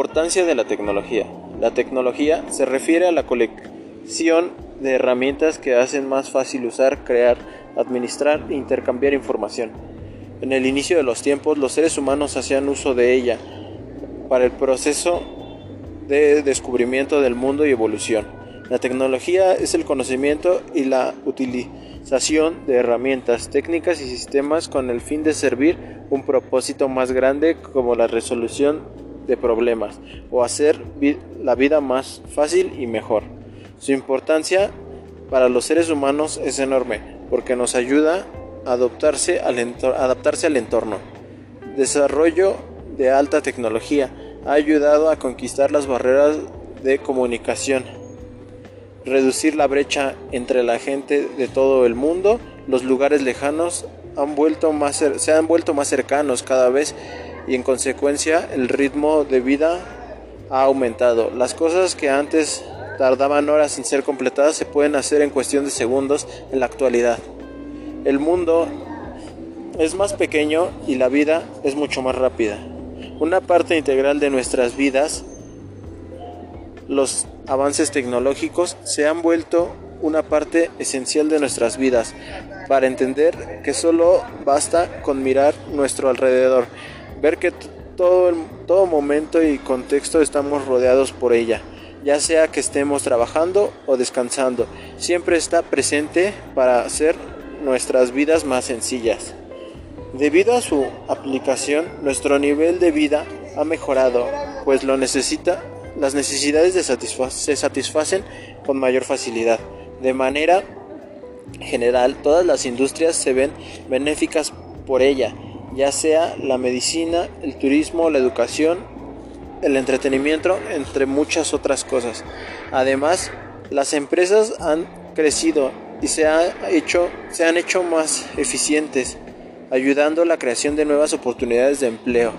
Importancia de la tecnología. La tecnología se refiere a la colección de herramientas que hacen más fácil usar, crear, administrar e intercambiar información. En el inicio de los tiempos, los seres humanos hacían uso de ella para el proceso de descubrimiento del mundo y evolución. La tecnología es el conocimiento y la utilización de herramientas, técnicas y sistemas con el fin de servir un propósito más grande como la resolución de problemas o hacer la vida más fácil y mejor. Su importancia para los seres humanos es enorme porque nos ayuda a adaptarse al, adaptarse al entorno. Desarrollo de alta tecnología ha ayudado a conquistar las barreras de comunicación, reducir la brecha entre la gente de todo el mundo, los lugares lejanos se han vuelto más cercanos cada vez y en consecuencia el ritmo de vida ha aumentado. Las cosas que antes tardaban horas en ser completadas se pueden hacer en cuestión de segundos en la actualidad. El mundo es más pequeño y la vida es mucho más rápida. Una parte integral de nuestras vidas, los avances tecnológicos se han vuelto una parte esencial de nuestras vidas para entender que solo basta con mirar nuestro alrededor, ver que todo, todo momento y contexto estamos rodeados por ella, ya sea que estemos trabajando o descansando, siempre está presente para hacer nuestras vidas más sencillas. Debido a su aplicación, nuestro nivel de vida ha mejorado, pues lo necesita, las necesidades se satisfacen con mayor facilidad. De manera general, todas las industrias se ven benéficas por ella, ya sea la medicina, el turismo, la educación, el entretenimiento, entre muchas otras cosas. Además, las empresas han crecido y se, hecho, se han hecho más eficientes, ayudando a la creación de nuevas oportunidades de empleo.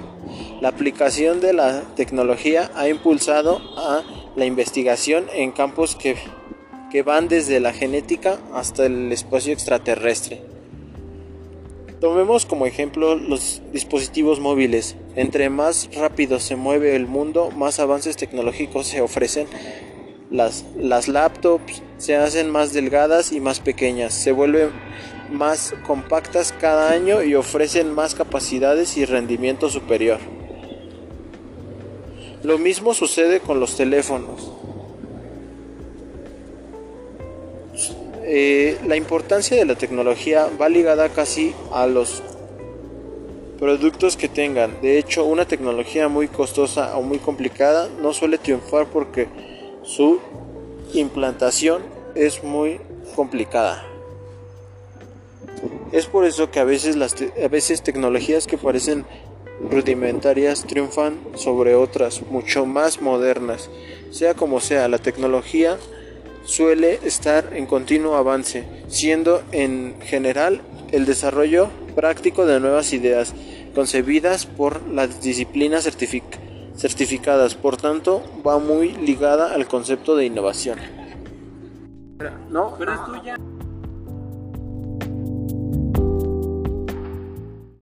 La aplicación de la tecnología ha impulsado a la investigación en campos que que van desde la genética hasta el espacio extraterrestre. Tomemos como ejemplo los dispositivos móviles. Entre más rápido se mueve el mundo, más avances tecnológicos se ofrecen. Las, las laptops se hacen más delgadas y más pequeñas, se vuelven más compactas cada año y ofrecen más capacidades y rendimiento superior. Lo mismo sucede con los teléfonos. Eh, la importancia de la tecnología va ligada casi a los productos que tengan. De hecho, una tecnología muy costosa o muy complicada no suele triunfar porque su implantación es muy complicada. Es por eso que a veces las a veces tecnologías que parecen rudimentarias triunfan sobre otras mucho más modernas. Sea como sea, la tecnología suele estar en continuo avance, siendo en general el desarrollo práctico de nuevas ideas concebidas por las disciplinas certificadas, por tanto va muy ligada al concepto de innovación. No, pero.